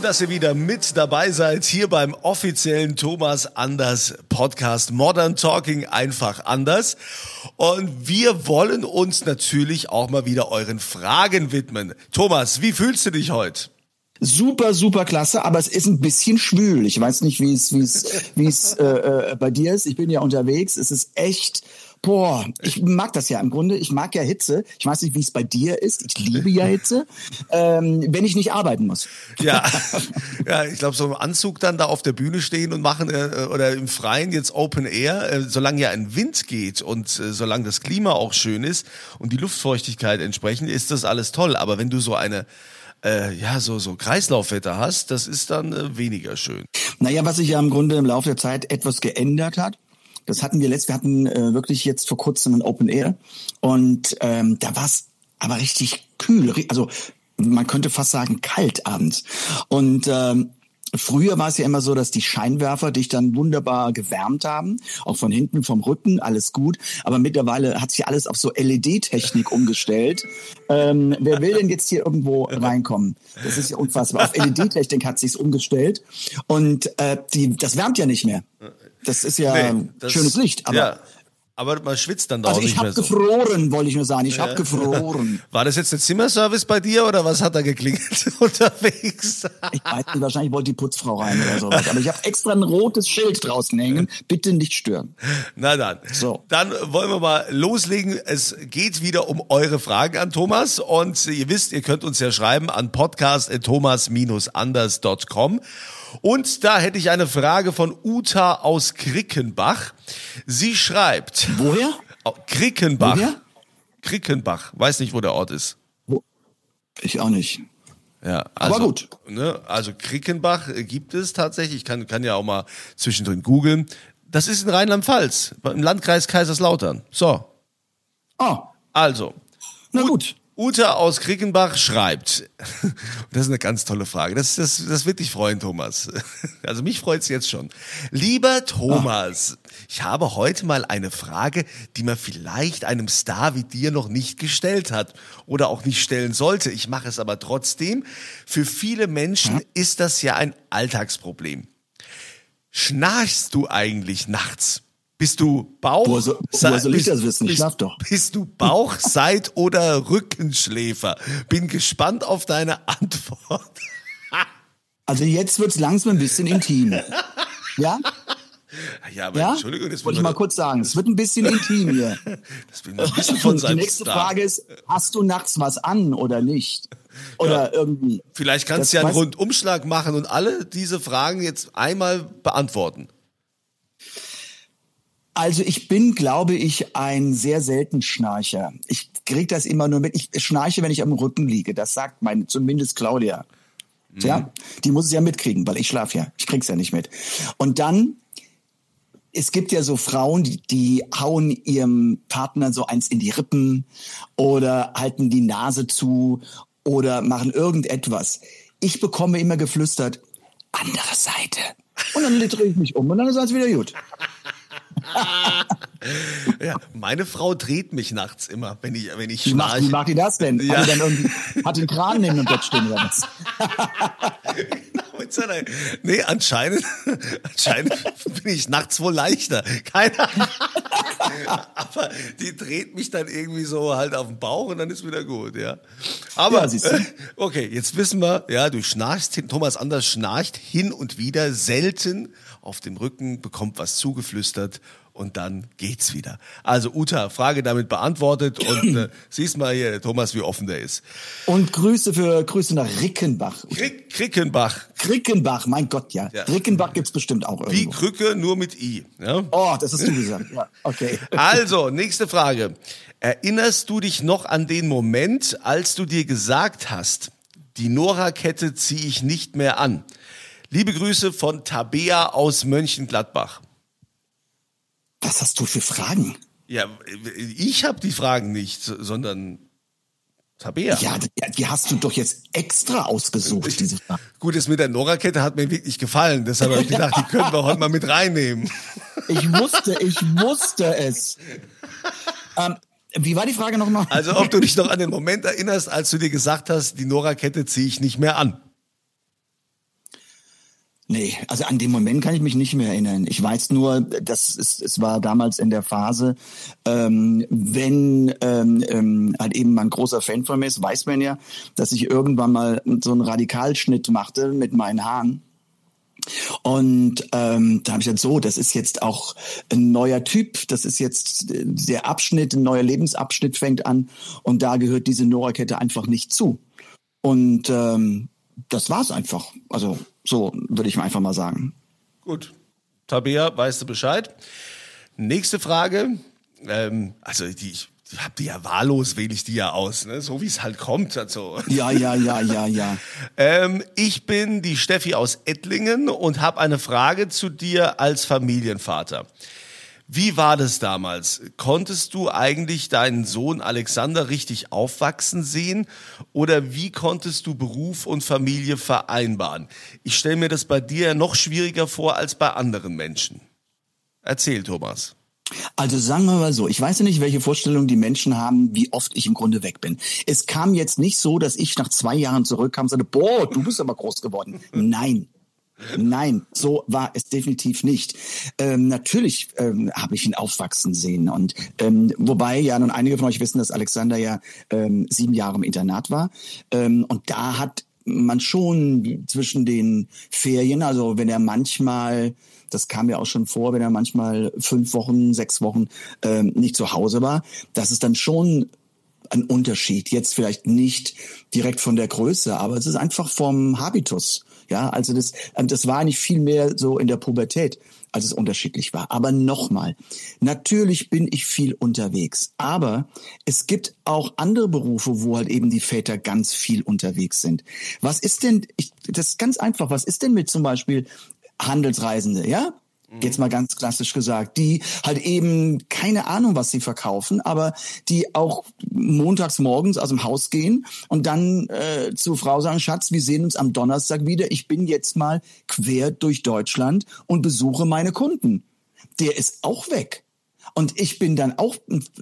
Schön, dass ihr wieder mit dabei seid hier beim offiziellen Thomas Anders Podcast Modern Talking einfach anders. Und wir wollen uns natürlich auch mal wieder euren Fragen widmen. Thomas, wie fühlst du dich heute? Super, super klasse, aber es ist ein bisschen schwül. Ich weiß nicht, wie es, wie es, wie es äh, äh, bei dir ist. Ich bin ja unterwegs. Es ist echt Boah, ich mag das ja im Grunde. Ich mag ja Hitze. Ich weiß nicht, wie es bei dir ist. Ich liebe ja Hitze, ähm, wenn ich nicht arbeiten muss. Ja, ja ich glaube, so im Anzug dann da auf der Bühne stehen und machen äh, oder im Freien jetzt Open Air, äh, solange ja ein Wind geht und äh, solange das Klima auch schön ist und die Luftfeuchtigkeit entsprechend, ist das alles toll. Aber wenn du so eine äh, ja, so, so Kreislaufwetter hast, das ist dann äh, weniger schön. Naja, was sich ja im Grunde im Laufe der Zeit etwas geändert hat, das hatten wir letzt, wir hatten äh, wirklich jetzt vor kurzem ein Open Air und ähm, da war es aber richtig kühl, also man könnte fast sagen kalt abends. Und ähm, Früher war es ja immer so, dass die Scheinwerfer dich dann wunderbar gewärmt haben, auch von hinten, vom Rücken, alles gut. Aber mittlerweile hat sich alles auf so LED-Technik umgestellt. Ähm, wer will denn jetzt hier irgendwo reinkommen? Das ist ja unfassbar. Auf LED-Technik hat sich's umgestellt und äh, die, das wärmt ja nicht mehr. Das ist ja Nee, das- schönes Licht, aber ja, aber man schwitzt dann doch also nicht ich mehr habe so. gefroren, wollte ich nur sagen. Ich habe gefroren. War das jetzt der Zimmerservice bei dir oder was hat da geklingelt unterwegs? Ich weiß nicht, wahrscheinlich wollte die Putzfrau rein oder sowas. Aber ich habe extra ein rotes Schild draußen hängen. Bitte nicht stören. Na dann. So. Dann wollen wir mal loslegen. Es geht wieder um eure Fragen an Thomas und ihr wisst, ihr könnt uns ja schreiben an podcast@thomas-anders.com. Und da hätte ich eine Frage von Uta aus Krickenbach. Sie schreibt Woher? Oh, Krickenbach. Woher? Krickenbach. Weiß nicht, wo der Ort ist. Ich auch nicht. Ja, also, Aber gut. Ne, also Krickenbach äh, gibt es tatsächlich. Ich kann, kann ja auch mal zwischendrin googeln. Das ist in Rheinland-Pfalz, im Landkreis Kaiserslautern. So, Oh, also. na Ut- gut. Ute aus Krickenbach schreibt, das ist eine ganz tolle Frage, das, das, das wird dich freuen, Thomas. Also mich freut's jetzt schon. Lieber Thomas, ich habe heute mal eine Frage, die man vielleicht einem Star wie dir noch nicht gestellt hat oder auch nicht stellen sollte. Ich mache es aber trotzdem. Für viele Menschen ist das ja ein Alltagsproblem. Schnarchst du eigentlich nachts? Bist du Bauch? Woher soll- woher soll ich das wissen? Ich bist- schlaf doch. Bist du Bauch, Seit- oder Rückenschläfer? Bin gespannt auf deine Antwort. Also jetzt wird's langsam ein bisschen intim. Ja? Ja, aber Ja? Entschuldigung, das Wollte ich mal kurz sagen. Es wird ein bisschen intim hier. das man ein bisschen von Die nächste Star. Frage ist, hast du nachts was an oder nicht? Oder irgendwie. Vielleicht kannst du ja einen Rundumschlag machen und alle diese Fragen jetzt einmal beantworten. Also ich bin, glaube ich, ein sehr selten Schnarcher. Ich krieg das immer nur mit. Ich schnarche, wenn ich am Rücken liege. Das sagt meine, zumindest Claudia. Ja, die muss es ja mitkriegen, weil ich schlafe ja. Ich krieg's ja nicht mit. Und dann, es gibt ja so Frauen, die, die hauen ihrem Partner so eins in die Rippen oder halten die Nase zu oder machen irgendetwas. Ich bekomme immer geflüstert, andere Seite. Und dann drehe ich mich um und dann ist alles wieder gut. Ja, meine Frau dreht mich nachts immer, wenn ich, wenn ich Wie macht, wie macht die das denn? Ja. Hat die dann irgendwie, hat den Kran neben dem Bett stehen oder was? Nee, anscheinend, anscheinend bin ich nachts wohl leichter. Keine Ahnung. Aber die dreht mich dann irgendwie so halt auf den Bauch und dann ist wieder gut, ja. Aber, Ja, okay, jetzt wissen wir, ja, du schnarchst, Thomas Anders schnarcht hin und wieder selten auf dem Rücken, bekommt was zugeflüstert und dann geht's wieder. Also Uta, Frage damit beantwortet und äh, siehst mal hier, Thomas, wie offen der ist. Und Grüße für Grüße nach Rickenbach. Krick, Krickenbach, Krickenbach, mein Gott, ja. Ja. Rickenbach gibt's bestimmt auch wie irgendwo. Krücke, nur mit I. Ja? Oh, das hast du gesagt. Ja, okay. Also, nächste Frage. Erinnerst du dich noch an den Moment, als du dir gesagt hast, die Nora-Kette ziehe ich nicht mehr an? Liebe Grüße von Tabea aus Mönchengladbach. Was hast du für Fragen? Ja, ich habe die Fragen nicht, sondern Tabea. Ja, die, hast du doch jetzt extra ausgesucht, diese Fragen. Gut, das mit der Nora-Kette hat mir wirklich gefallen. Deshalb habe ich gedacht, die können wir heute mal mit reinnehmen. Ich wusste, ich wusste es. Ähm, wie war die Frage nochmal? Also, ob du dich noch an den Moment erinnerst, als du dir gesagt hast, die Nora-Kette ziehe ich nicht mehr an. Nee, also an den Moment kann ich mich nicht mehr erinnern. Ich weiß nur, dass es, es war damals in der Phase, ähm, wenn ähm, ähm, halt eben man großer Fan von mir ist, weiß man ja, dass ich irgendwann mal so einen Radikalschnitt machte mit meinen Haaren. Und ähm, da habe ich gesagt, so, das ist jetzt auch ein neuer Typ, das ist jetzt der Abschnitt, ein neuer Lebensabschnitt fängt an und da gehört diese Nora-Kette einfach nicht zu. Und ähm, das war's einfach. Also so würde ich einfach mal sagen. Gut. Tabea, weißt du Bescheid? Nächste Frage. Ähm, also die, ich hab die ja wahllos, wähle ich die ja aus, ne? so wie es halt kommt. Also. Ja, ja, ja, ja, ja. Ähm, ich bin die Steffi aus Ettlingen und habe eine Frage zu dir als Familienvater. Wie war das damals? Konntest du eigentlich deinen Sohn Alexander richtig aufwachsen sehen? Oder wie konntest du Beruf und Familie vereinbaren? Ich stelle mir das bei dir noch schwieriger vor als bei anderen Menschen. Erzähl, Thomas. Also sagen wir mal so, ich weiß ja nicht, welche Vorstellung die Menschen haben, wie oft ich im Grunde weg bin. Es kam jetzt nicht so, dass ich nach zwei Jahren zurückkam und sagte, boah, du bist aber groß geworden. Nein. Nein, so war es definitiv nicht. Ähm, natürlich ähm, habe ich ihn aufwachsen sehen und ähm, wobei ja nun einige von euch wissen, dass Alexander ja ähm, sieben Jahre im Internat war ähm, und da hat man schon zwischen den Ferien, also wenn er manchmal das kam ja auch schon vor, wenn er manchmal fünf Wochen, sechs Wochen ähm, nicht zu Hause war, dass es dann schon ein Unterschied. Jetzt vielleicht nicht direkt von der Größe, aber es ist einfach vom Habitus. Ja, also das, ähm, das war nicht viel mehr so in der Pubertät, als es unterschiedlich war. Aber nochmal, natürlich bin ich viel unterwegs, aber es gibt auch andere Berufe, wo halt eben die Väter ganz viel unterwegs sind. Was ist denn, ich, das ist ganz einfach, was ist denn mit zum Beispiel Handelsreisende, ja? Jetzt mal ganz klassisch gesagt, die halt eben keine Ahnung, was sie verkaufen, aber die auch montags morgens aus dem Haus gehen und dann äh, zur Frau sagen, Schatz, wir sehen uns am Donnerstag wieder. Ich bin jetzt mal quer durch Deutschland und besuche meine Kunden. Der ist auch weg. Und ich bin dann auch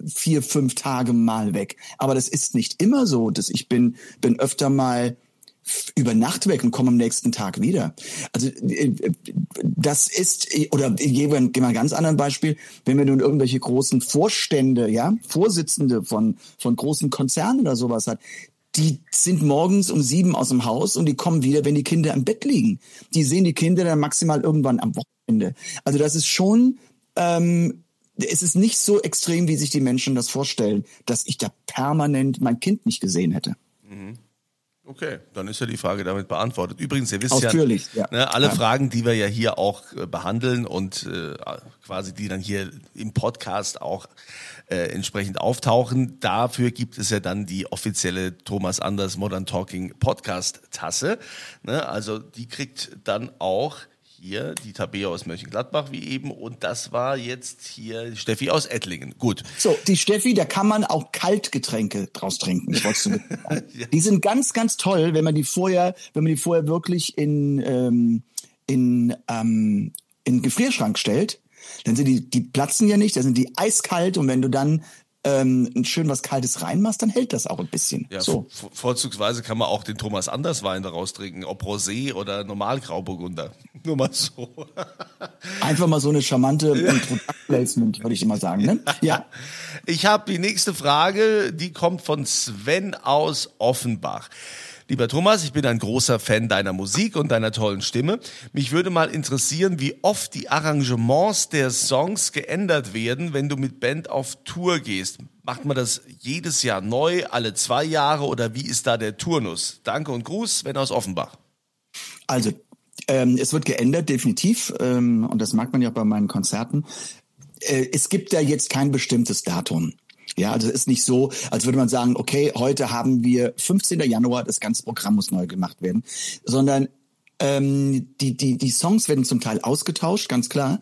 vier, fünf Tage mal weg. Aber das ist nicht immer so, dass ich bin, bin öfter mal über Nacht weg und komme am nächsten Tag wieder. Also äh, das ist, oder ich gebe ein, ganz anderen Beispiel, wenn wir nun irgendwelche großen Vorstände, ja, Vorsitzende von, von großen Konzernen oder sowas hat, die sind morgens um sieben aus dem Haus und die kommen wieder, wenn die Kinder im Bett liegen. Die sehen die Kinder dann maximal irgendwann am Wochenende. Also das ist schon, ähm, es ist nicht so extrem, wie sich die Menschen das vorstellen, dass ich da permanent mein Kind nicht gesehen hätte. Okay, dann ist ja die Frage damit beantwortet. Übrigens, ihr wisst Ausführlich, ja, ja. Ne, alle Ja. Fragen, die wir ja hier auch äh, behandeln und äh, quasi die dann hier im Podcast auch äh, entsprechend auftauchen, dafür gibt es ja dann die offizielle Thomas Anders Modern Talking Podcast Tasse. Ne, also die kriegt dann auch hier die Tabea aus Mönchengladbach wie eben und das war jetzt hier Steffi aus Ettlingen. Gut. So, die Steffi, da kann man auch Kaltgetränke draus trinken. Sagen. Die sind ganz, ganz toll, wenn man die vorher, wenn man die vorher wirklich in, ähm, in, ähm, in den Gefrierschrank stellt. Dann sind die, die platzen ja nicht, da sind die eiskalt und wenn du dann ähm, schön was Kaltes reinmachst, dann hält das auch ein bisschen. Ja, so. vor- vorzugsweise kann man auch den Thomas Anders Wein daraus trinken, ob Rosé oder normal Grauburgunder. Nur mal so. Einfach mal so eine charmante Placement, würde ich immer sagen. Ne? Ja. Ich habe die nächste Frage, die kommt von Sven aus Offenbach. Lieber Thomas, ich bin ein großer Fan deiner Musik und deiner tollen Stimme. Mich würde mal interessieren, wie oft die Arrangements der Songs geändert werden, wenn du mit Band auf Tour gehst. Macht man das jedes Jahr neu, alle zwei Jahre oder wie ist da der Turnus? Danke und Gruß, Sven aus Offenbach. Also ähm, es wird geändert, definitiv. Ähm, und das mag man ja auch bei meinen Konzerten. Äh, es gibt da jetzt kein bestimmtes Datum. Ja, also es ist nicht so, als würde man sagen, okay, heute haben wir 15. Januar, das ganze Programm muss neu gemacht werden, sondern ähm, die, die, die Songs werden zum Teil ausgetauscht, ganz klar.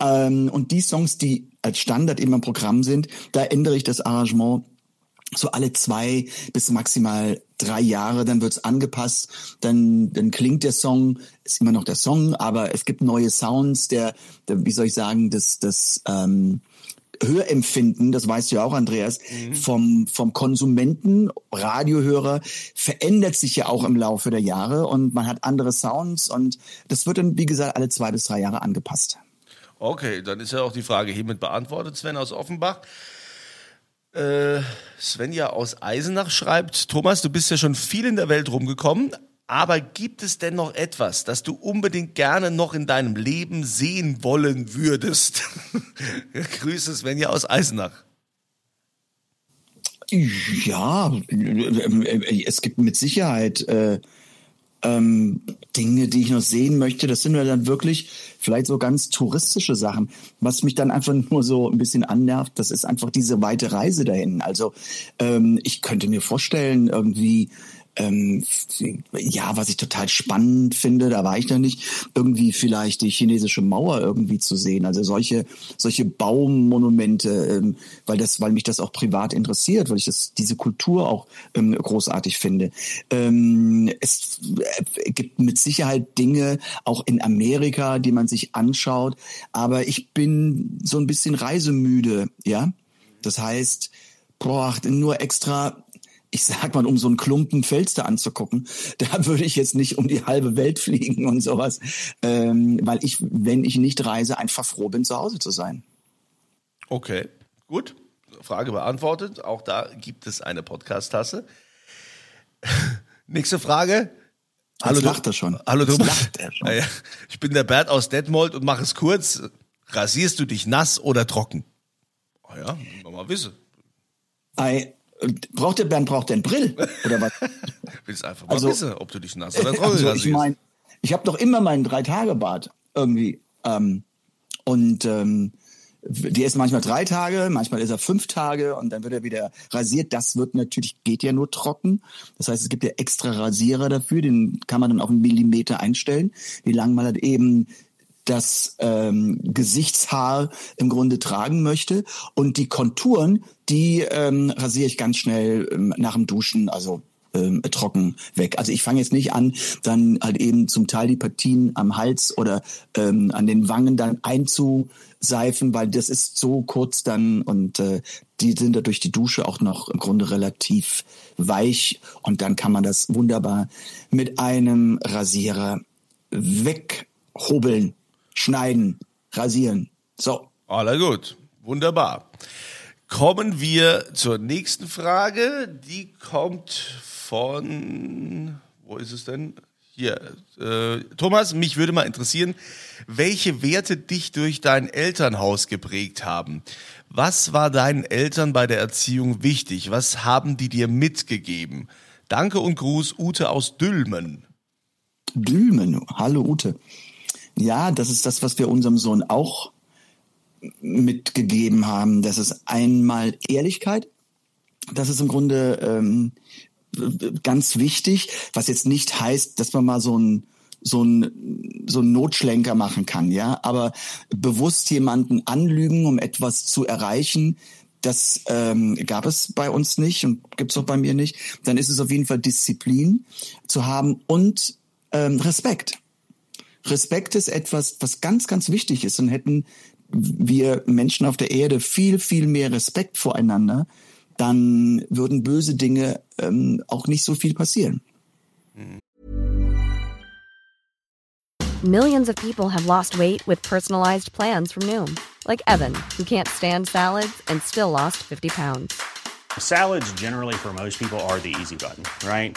Ähm, und die Songs, die als Standard immer im Programm sind, da ändere ich das Arrangement so alle zwei bis maximal drei Jahre, dann wird's angepasst, dann, dann klingt der Song, ist immer noch der Song, aber es gibt neue Sounds, der, der wie soll ich sagen, das, das ähm, Hörempfinden, das weißt du ja auch, Andreas, mhm. vom, vom Konsumenten, Radiohörer, verändert sich ja auch im Laufe der Jahre und man hat andere Sounds und das wird dann, wie gesagt, alle zwei bis drei Jahre angepasst. Okay, dann ist ja auch die Frage hiermit beantwortet, Sven aus Offenbach. Äh, Svenja aus Eisenach schreibt, Thomas, du bist ja schon viel in der Welt rumgekommen, aber gibt es denn noch etwas, das du unbedingt gerne noch in deinem Leben sehen wollen würdest? Grüße Svenja aus Eisenach. Ja, es gibt mit Sicherheit äh, ähm, Dinge, die ich noch sehen möchte. Das sind ja dann wirklich vielleicht so ganz touristische Sachen. Was mich dann einfach nur so ein bisschen annervt, das ist einfach diese weite Reise dahin. Also ähm, ich könnte mir vorstellen, irgendwie ähm, ja, was ich total spannend finde, da war ich da nicht, irgendwie vielleicht die chinesische Mauer irgendwie zu sehen. Also solche, solche Baummonumente, ähm, weil das, weil mich das auch privat interessiert, weil ich das, diese Kultur auch ähm, großartig finde. Es äh, gibt mit Sicherheit Dinge auch in Amerika, die man sich anschaut, aber ich bin so ein bisschen reisemüde, ja. Das heißt, boah, nur extra ich sag mal, um so einen Klumpen Felster anzugucken, da würde ich jetzt nicht um die halbe Welt fliegen und sowas, ähm, weil ich, wenn ich nicht reise, einfach froh bin, zu Hause zu sein. Okay, gut. Frage beantwortet. Auch da gibt es eine Podcast-Tasse. Nächste Frage. Hallo, Jetzt macht er schon. Hallo, du macht er schon. Ich bin der Bert aus Detmold und mache es kurz. Rasierst du dich nass oder trocken? Oh ja, mal wissen. I, Braucht der Bernd braucht den Brill oder was? Willst einfach mal also, wissen, ob du dich nass oder trocken also, Ich meine, ich habe doch immer meinen drei Tage Bart irgendwie ähm, und ähm, der ist manchmal drei Tage, manchmal ist er fünf Tage und dann wird er wieder rasiert. Das wird natürlich, geht ja nur trocken. Das heißt, es gibt ja extra Rasierer dafür, den kann man dann auf einen Millimeter einstellen, wie lang man halt eben das ähm, Gesichtshaar im Grunde tragen möchte. Und die Konturen, die ähm, rasiere ich ganz schnell ähm, nach dem Duschen, also ähm, trocken weg. Also ich fange jetzt nicht an, dann halt eben zum Teil die Partien am Hals oder ähm, an den Wangen dann einzuseifen, weil das ist so kurz dann und äh, die sind da durch die Dusche auch noch im Grunde relativ weich und dann kann man das wunderbar mit einem Rasierer weghobeln schneiden, rasieren. So. Aller gut. Wunderbar. Kommen wir zur nächsten Frage. Die kommt von, wo ist es denn? Hier, äh, Thomas, mich würde mal interessieren, welche Werte dich durch dein Elternhaus geprägt haben. Was war deinen Eltern bei der Erziehung wichtig? Was haben die dir mitgegeben? Danke und Gruß, Ute aus Dülmen. Dülmen, hallo Ute. Ja, das ist das, was wir unserem Sohn auch mitgegeben haben. Das ist einmal Ehrlichkeit. Das ist im Grunde ähm, ganz wichtig, was jetzt nicht heißt, dass man mal so ein so ein so ein Notschlenker machen kann, ja, aber bewusst jemanden anlügen, um etwas zu erreichen, das ähm, gab es bei uns nicht und gibt es auch bei mir nicht. Dann ist es auf jeden Fall Disziplin zu haben und ähm, Respekt. Respekt ist etwas, was ganz, ganz wichtig ist und hätten wir Menschen auf der Erde viel, viel mehr Respekt voreinander, dann würden böse Dinge ähm, auch nicht so viel passieren. Millions of people have lost weight with personalized plans from Noom, like Evan, who can't stand salads and still lost 50 pounds. Salads generally for most people are the easy button, right?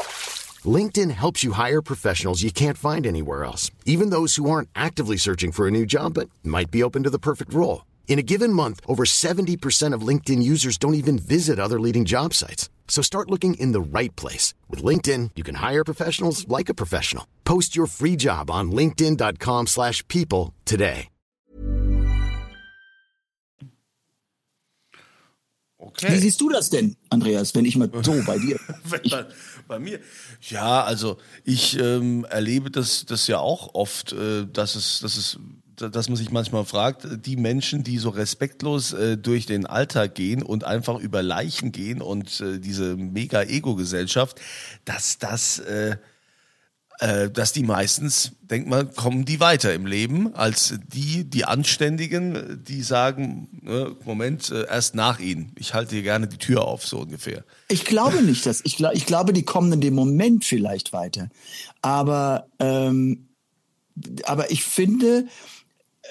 LinkedIn helps you hire professionals you can't find anywhere else, even those who aren't actively searching for a new job but might be open to the perfect role. In a given month, over 70% of LinkedIn users don't even visit other leading job sites. So start looking in the right place. With LinkedIn, you can hire professionals like a professional. Post your free job on linkedin.com slash people today. Wie Okay. siehst du das denn, Andreas, wenn ich mal so bei dir? Bei, mir. Ja, also ich ähm, erlebe das, das ja auch oft, äh, dass es, dass es, dass man sich manchmal fragt, die Menschen, die so respektlos äh, durch den Alltag gehen und einfach über Leichen gehen und äh, diese mega Ego-Gesellschaft, dass das äh, dass die meistens, denkt man, kommen die weiter im Leben als die, die Anständigen, die sagen, ne, Moment, äh, erst nach ihnen. Ich halte hier gerne die Tür auf, so ungefähr. Ich glaube nicht, dass ich, ich glaube, die kommen in dem Moment vielleicht weiter. Aber, ähm, aber ich finde,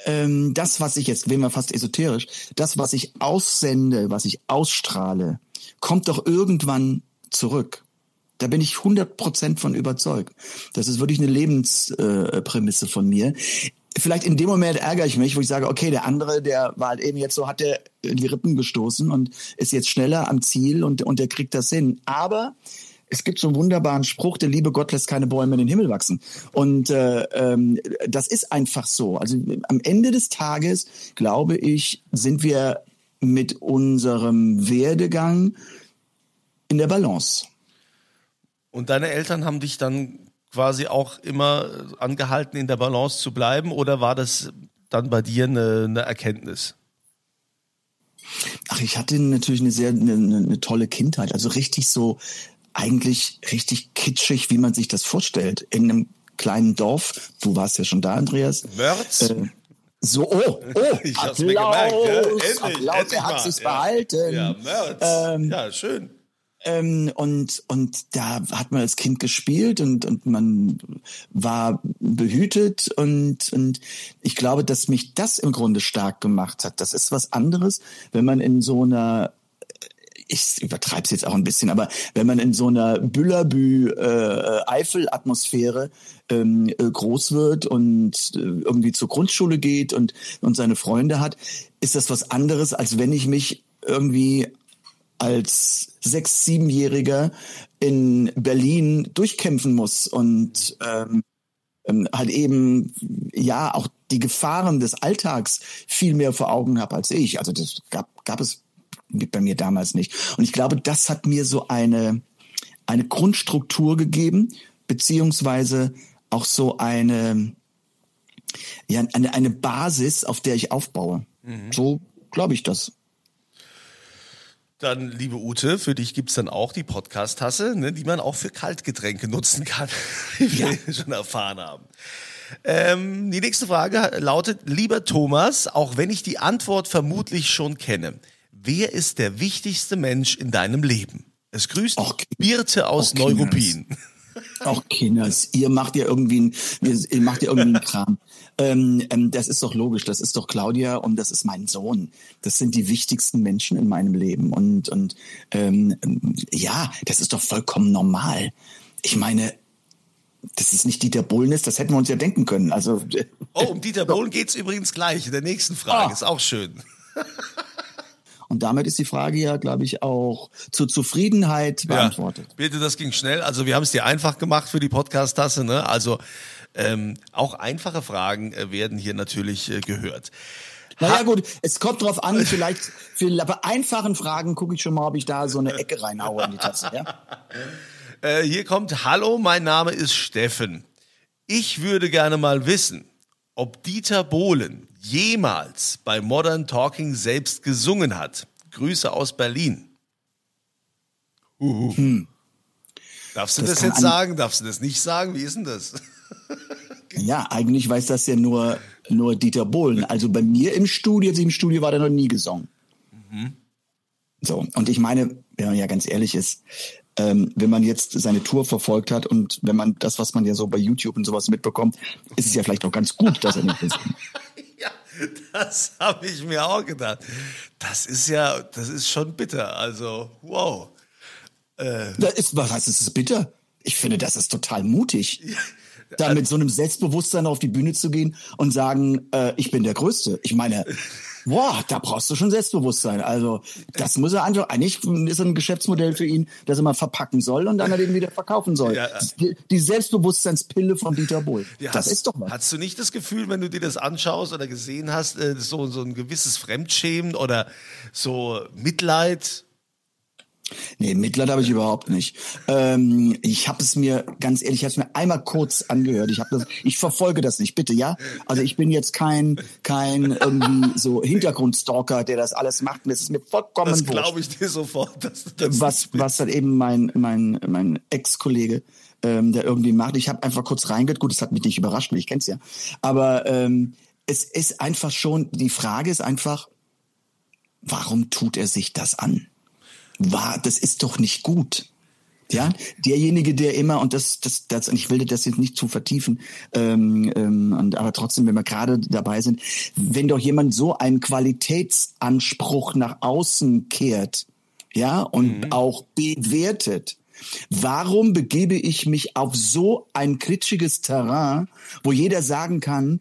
ähm, das, was ich jetzt, werden wir fast esoterisch, das, was ich aussende, was ich ausstrahle, kommt doch irgendwann zurück. Da bin ich 100% von überzeugt. Das ist wirklich eine Lebensprämisse äh, von mir. Vielleicht in dem Moment ärgere ich mich, wo ich sage, okay, der andere, der war halt eben jetzt so, hat in die Rippen gestoßen und ist jetzt schneller am Ziel und, und der kriegt das hin. Aber es gibt so einen wunderbaren Spruch, der liebe Gott lässt keine Bäume in den Himmel wachsen. Und äh, ähm, das ist einfach so. Also am Ende des Tages, glaube ich, sind wir mit unserem Werdegang in der Balance. Und deine Eltern haben dich dann quasi auch immer angehalten, in der Balance zu bleiben, oder war das dann bei dir eine, eine Erkenntnis? Ach, ich hatte natürlich eine sehr eine, eine tolle Kindheit, also richtig so eigentlich richtig kitschig, wie man sich das vorstellt, in einem kleinen Dorf. Du warst ja schon da, Andreas. Mörz? Äh, so, oh, oh, Ich hab's Applaus, mir gemerkt, ja. Endlich, Applaus, endlich er hat mal. sich's Ja. behalten. Ja, Mörz. Ähm, ja, schön. Ähm, und, und da hat man als Kind gespielt und, und man war behütet und, und ich glaube, dass mich das im Grunde stark gemacht hat. Das ist was anderes, wenn man in so einer ich übertreibe es jetzt auch ein bisschen, aber wenn man in so einer Büllerbü äh, Eifel-Atmosphäre ähm, äh, groß wird und äh, irgendwie zur Grundschule geht und und seine Freunde hat, ist das was anderes, als wenn ich mich irgendwie als sechs, siebenjähriger in Berlin durchkämpfen muss und ähm, ähm, halt eben ja auch die Gefahren des Alltags viel mehr vor Augen habe als ich. Also das gab, gab es bei mir damals nicht. Und ich glaube, das hat mir so eine, eine Grundstruktur gegeben, beziehungsweise auch so eine, ja, eine, eine Basis, auf der ich aufbaue. So glaube ich das. Dann, liebe Ute, für dich gibt's dann auch die Podcast-Tasse, ne, die man auch für Kaltgetränke nutzen kann, wie wir schon erfahren haben. Ähm, die nächste Frage lautet, lieber Thomas, auch wenn ich die Antwort vermutlich schon kenne, wer ist der wichtigste Mensch in deinem Leben? Es grüßt Och, Birte aus Kinders. Neuruppin. Auch Kinders, ihr macht ja irgendwie, ein, ihr macht ja irgendwie einen Kram. Ähm, ähm, das ist doch logisch, das ist doch Claudia und das ist mein Sohn. Das sind die wichtigsten Menschen in meinem Leben und und ähm, ja, das ist doch vollkommen normal. Ich meine, das ist nicht Dieter Bohlnis, das hätten wir uns ja denken können. Also äh, Oh, um Dieter Bohlen geht's übrigens gleich in der nächsten Frage. Ah. Ist auch schön. und damit ist die Frage ja, glaube ich, auch zur Zufriedenheit beantwortet. Ja, bitte, das ging schnell. Also wir haben es dir einfach gemacht für die Podcast-Tasse. Ne? Also ähm, auch einfache Fragen äh, werden hier natürlich äh, gehört. Naja gut, es kommt drauf an, vielleicht für bei einfachen Fragen gucke ich schon mal, ob ich da so eine Ecke reinhaue in die Tasse. Ja? Äh, hier kommt, hallo, mein Name ist Steffen. Ich würde gerne mal wissen, ob Dieter Bohlen jemals bei Modern Talking selbst gesungen hat. Grüße aus Berlin. Uhu. Darfst du das, Hm. Das jetzt sagen? Darfst du das nicht sagen? Wie ist denn das? Ja, eigentlich weiß das ja nur, nur Dieter Bohlen. Also bei mir im Studio, als ich im Studio war, der noch nie gesungen. Mhm. So, und ich meine, wenn man ja ganz ehrlich ist, ähm, wenn man jetzt seine Tour verfolgt hat und wenn man das, was man ja so bei YouTube und sowas mitbekommt, ist es ja vielleicht auch ganz gut, dass er nicht ist. das habe ich mir auch gedacht. Das ist ja, das ist schon bitter. Also, wow. Äh. Das ist, was heißt, es ist bitter? Ich finde, das ist total mutig. da mit so einem Selbstbewusstsein auf die Bühne zu gehen und sagen, äh, ich bin der Größte. Ich meine, boah, da brauchst du schon Selbstbewusstsein. Also das muss er einfach, eigentlich ist ein Geschäftsmodell für ihn, dass er mal verpacken soll und dann er den wieder verkaufen soll. Ja. Die, die, Selbstbewusstseinspille von Dieter Bohl. Ja, das hast, ist doch mal. Hast du nicht das Gefühl, wenn du dir das anschaust oder gesehen hast, äh, so, so ein gewisses Fremdschämen oder so Mitleid? Nee, Mitleid habe ich überhaupt nicht. Ähm, ich habe es mir ganz ehrlich, ich habe es mir einmal kurz angehört. Ich habe das, ich verfolge das nicht, bitte, ja. Also ich bin jetzt kein kein irgendwie so Hintergrundstalker, der das alles macht. Und das ist mir vollkommen Das glaube ich dir sofort. Dass du das was was halt eben mein mein mein Ex-Kollege ähm, der irgendwie macht. Ich habe einfach kurz reingehört. Gut, das hat mich nicht überrascht, ich kenn's ja. Aber ähm, es ist einfach schon. Die Frage ist einfach, warum tut er sich das an? War, das ist doch nicht gut. Ja, derjenige, der immer, und das, das, das, und ich will das jetzt nicht zu vertiefen, ähm, ähm, und, aber trotzdem, wenn wir gerade dabei sind, wenn doch jemand so einen Qualitätsanspruch nach außen kehrt, ja, und mhm. auch bewertet, warum begebe ich mich auf so ein kritschiges Terrain, wo jeder sagen kann,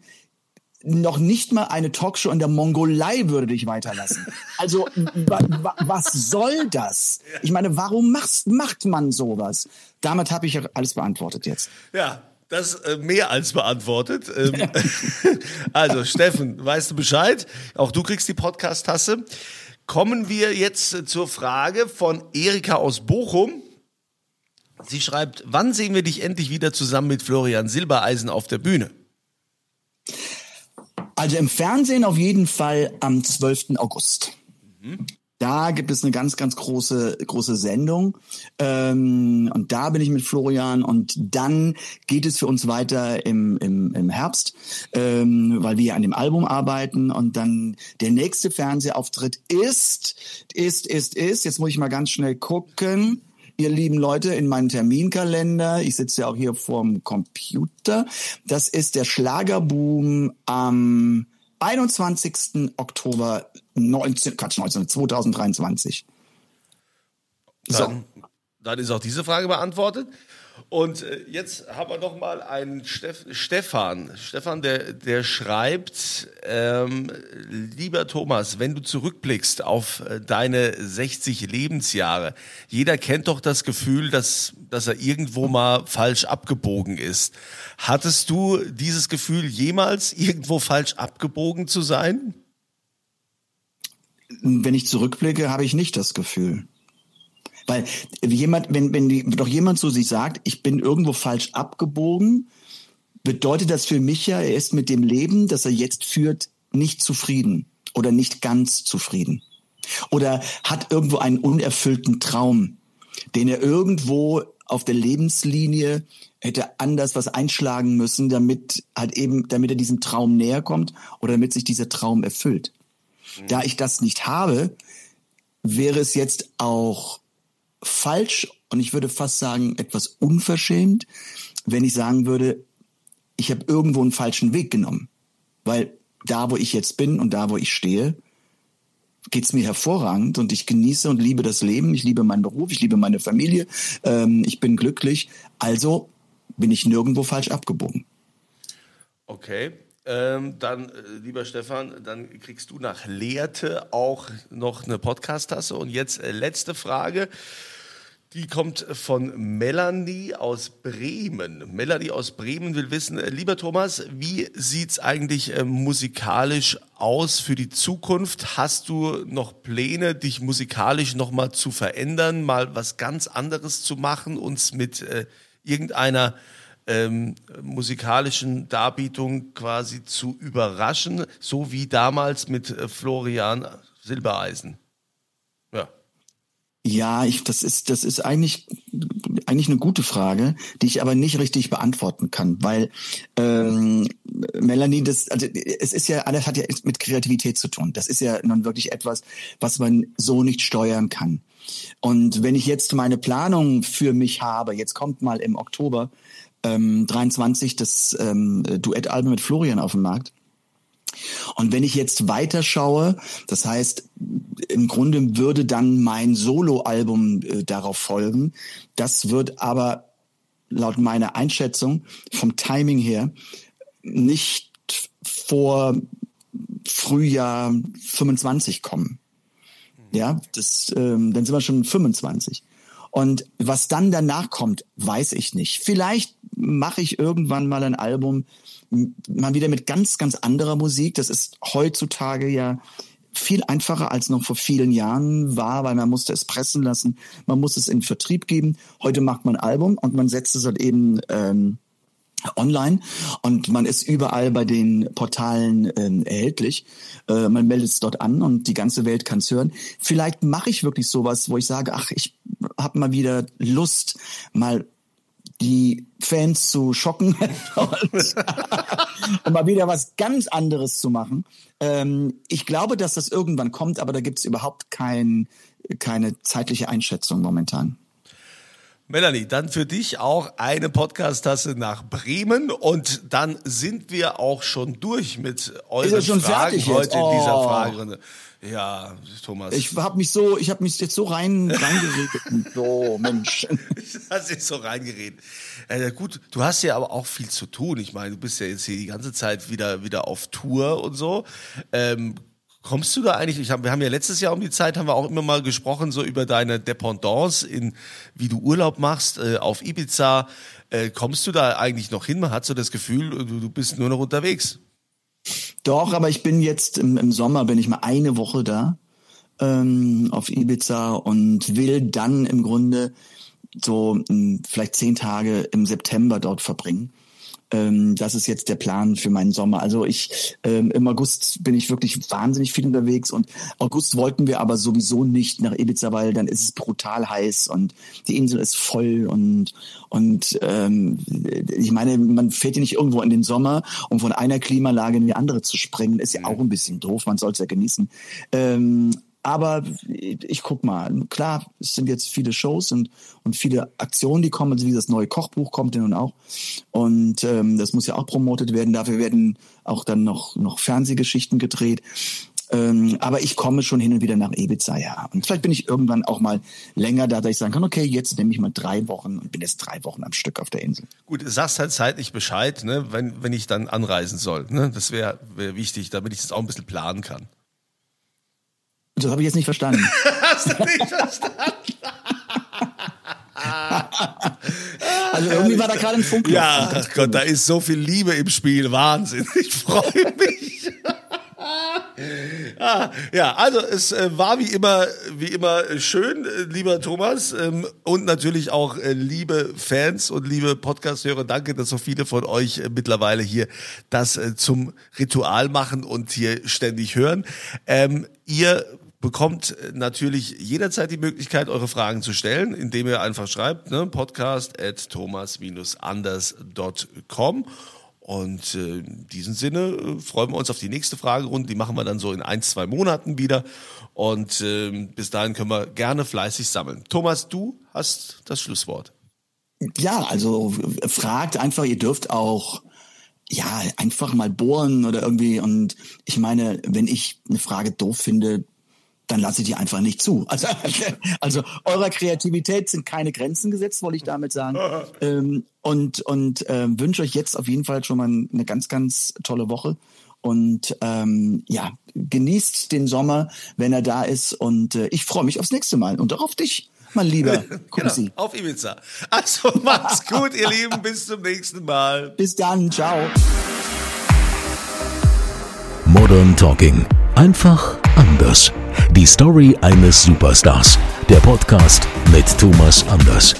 noch nicht mal eine Talkshow in der Mongolei würde dich weiterlassen. Also wa, wa, was soll das? Ich meine, warum machst, macht man sowas? Damit habe ich alles beantwortet jetzt. Ja, das äh, mehr als beantwortet. Ähm, also Steffen, weißt du Bescheid? Auch du kriegst die Podcast-Tasse. Kommen wir jetzt zur Frage von Erika aus Bochum. Sie schreibt, wann sehen wir dich endlich wieder zusammen mit Florian Silbereisen auf der Bühne? Also im Fernsehen auf jeden Fall am 12. August. Mhm. Da gibt es eine ganz, ganz große, große Sendung. Ähm, und da bin ich mit Florian. Und dann geht es für uns weiter im, im, im Herbst, ähm, weil wir an dem Album arbeiten. Und dann der nächste Fernsehauftritt ist, ist, ist, ist, jetzt muss ich mal ganz schnell gucken ihr lieben Leute, in meinem Terminkalender. Ich sitze ja auch hier vorm Computer. Das ist der Schlagerboom am 21. Oktober 19, Quatsch, 19, 2023. Dann, so. dann ist auch diese Frage beantwortet. Und äh, jetzt haben wir noch mal einen Steff Stefan. Stefan, der, der schreibt, ähm, lieber Thomas, wenn du zurückblickst auf äh, deine 60 Lebensjahre, jeder kennt doch das Gefühl, dass, dass er irgendwo mal falsch abgebogen ist. Hattest du dieses Gefühl, jemals irgendwo falsch abgebogen zu sein? Wenn ich zurückblicke, habe ich nicht das Gefühl. Weil jemand, wenn, wenn doch jemand zu sich sagt, ich bin irgendwo falsch abgebogen, bedeutet das für mich ja, er ist mit dem Leben, das er jetzt führt, nicht zufrieden oder nicht ganz zufrieden. Oder hat irgendwo einen unerfüllten Traum, den er irgendwo auf der Lebenslinie hätte anders was einschlagen müssen, damit halt eben, damit er diesem Traum näher kommt oder damit sich dieser Traum erfüllt. Da ich das nicht habe, wäre es jetzt auch falsch und ich würde fast sagen etwas unverschämt, wenn ich sagen würde, ich habe irgendwo einen falschen Weg genommen. Weil da, wo ich jetzt bin und da, wo ich stehe, geht's mir hervorragend und ich genieße und liebe das Leben. Ich liebe meinen Beruf, ich liebe meine Familie, ähm, ich bin glücklich. Also bin ich nirgendwo falsch abgebogen. Okay. Ähm, dann, äh, lieber Stefan, dann kriegst du nach Lehrte auch noch eine Podcast-Tasse. Und jetzt äh, letzte Frage. Die kommt von Melanie aus Bremen. Melanie aus Bremen will wissen, äh, lieber Thomas, wie sieht's eigentlich äh, musikalisch aus für die Zukunft? Hast du noch Pläne, dich musikalisch nochmal zu verändern, mal was ganz anderes zu machen, uns mit äh, irgendeiner ähm, musikalischen Darbietung quasi zu überraschen, so wie damals mit äh, Florian Silbereisen? Ja. Ja, ich, das ist, das ist eigentlich, eigentlich eine gute Frage, die ich aber nicht richtig beantworten kann, weil ähm, Melanie, das, also es ist ja, alles hat ja mit Kreativität zu tun. Das ist ja nun wirklich etwas, was man so nicht steuern kann. Und wenn ich jetzt meine Planung für mich habe, jetzt kommt mal im Oktober ähm, 23 das ähm, Duettalbum mit Florian auf den Markt. Und wenn ich jetzt weiterschaue, das heißt, im Grunde würde dann mein Soloalbum äh, darauf folgen. Das wird aber laut meiner Einschätzung vom Timing her nicht vor Frühjahr 25 kommen. Ja, das, ähm, dann sind wir schon 25. Und was dann danach kommt, weiß ich nicht. Vielleicht mache ich irgendwann mal ein Album mal wieder mit ganz, ganz anderer Musik. Das ist heutzutage ja viel einfacher als noch vor vielen Jahren war, weil man musste es pressen lassen, man muss es in Vertrieb geben. Heute macht man ein Album und man setzt es halt eben ähm, online und man ist überall bei den Portalen ähm, erhältlich. Äh, man meldet es dort an und die ganze Welt kann es hören. Vielleicht mache ich wirklich sowas, wo ich sage, ach, ich habe mal wieder Lust, mal die Fans zu schocken und, und mal wieder was ganz anderes zu machen. Ähm, ich glaube, dass das irgendwann kommt, aber da gibt es überhaupt kein, keine zeitliche Einschätzung momentan. Melanie, dann für dich auch eine Podcast-Tasse nach Bremen und dann sind wir auch schon durch mit euren Fragen heute oh. in dieser oh. Fragerunde. Ja, Thomas. Ich habe mich so, ich habe mich jetzt so rein reingeredet. so, Mensch. Ich hast jetzt so reingeredet. Äh, gut, du hast ja aber auch viel zu tun. Ich meine, du bist ja jetzt hier die ganze Zeit wieder wieder auf Tour und so. Ähm, Kommst du da eigentlich, ich hab, wir haben ja letztes Jahr um die Zeit, haben wir auch immer mal gesprochen, so über deine Dependance, in, wie du Urlaub machst äh, auf Ibiza. Äh, kommst du da eigentlich noch hin? Man hat so das Gefühl, du, du bist nur noch unterwegs. Doch, aber ich bin jetzt im, im Sommer, bin ich mal eine Woche da ähm, auf Ibiza und will dann im Grunde so hm, vielleicht zehn Tage im September dort verbringen. Ähm, das ist jetzt der Plan für meinen Sommer. Also ich ähm, im August bin ich wirklich wahnsinnig viel unterwegs und August wollten wir aber sowieso nicht nach Ibiza, weil dann ist es brutal heiß und die Insel ist voll und und ähm, ich meine, man fährt ja nicht irgendwo in den Sommer, um von einer Klimalage in die andere zu springen, ist ja auch ein bisschen doof. Man soll es ja genießen. Ähm, aber ich guck mal, klar, es sind jetzt viele Shows und, und viele Aktionen, die kommen, also wie das neue Kochbuch kommt ja nun auch. Und ähm, das muss ja auch promotet werden. Dafür werden auch dann noch, noch Fernsehgeschichten gedreht. Ähm, aber ich komme schon hin und wieder nach Ibiza, ja. Und vielleicht bin ich irgendwann auch mal länger da, dass ich sagen kann, okay, jetzt nehme ich mal drei Wochen und bin jetzt drei Wochen am Stück auf der Insel. Gut, sagst halt zeitlich Bescheid, ne, wenn, wenn ich dann anreisen soll. Ne? Das wäre wär wichtig, damit ich das auch ein bisschen planen kann. Das habe ich jetzt nicht verstanden. Hast du nicht verstanden? also irgendwie war da gerade ein Funk. Ja, ach Gott, da ist so viel Liebe im Spiel. Wahnsinn. Ich freue mich. ah, ja, also es äh, war wie immer, wie immer schön, äh, lieber Thomas, ähm, und natürlich auch äh, liebe Fans und liebe Podcast-Hörer. Danke, dass so viele von euch äh, mittlerweile hier das zum Ritual machen und hier ständig hören. Ähm, ihr bekommt natürlich jederzeit die Möglichkeit, eure Fragen zu stellen, indem ihr einfach schreibt, ne, podcast at thomas-anders.com. Und äh, in diesem Sinne äh, freuen wir uns auf die nächste Fragerunde. Die machen wir dann so in ein, zwei Monaten wieder. Und äh, bis dahin können wir gerne fleißig sammeln. Thomas, du hast das Schlusswort. Ja, also fragt einfach, ihr dürft auch ja, einfach mal bohren oder irgendwie. Und ich meine, wenn ich eine Frage doof finde, dann lasse ich die einfach nicht zu. Also, also eurer Kreativität sind keine Grenzen gesetzt, wollte ich damit sagen. ähm, und und ähm, wünsche euch jetzt auf jeden Fall schon mal eine ganz, ganz tolle Woche. Und ähm, ja, genießt den Sommer, wenn er da ist. Und äh, ich freue mich aufs nächste Mal und auch auf dich, mein Lieber. genau, auf Ibiza. Also macht's gut, ihr Lieben. Bis zum nächsten Mal. Bis dann. Ciao. Modern Talking. Einfach anders. Die Story eines Superstars. Der Podcast mit Thomas Anders.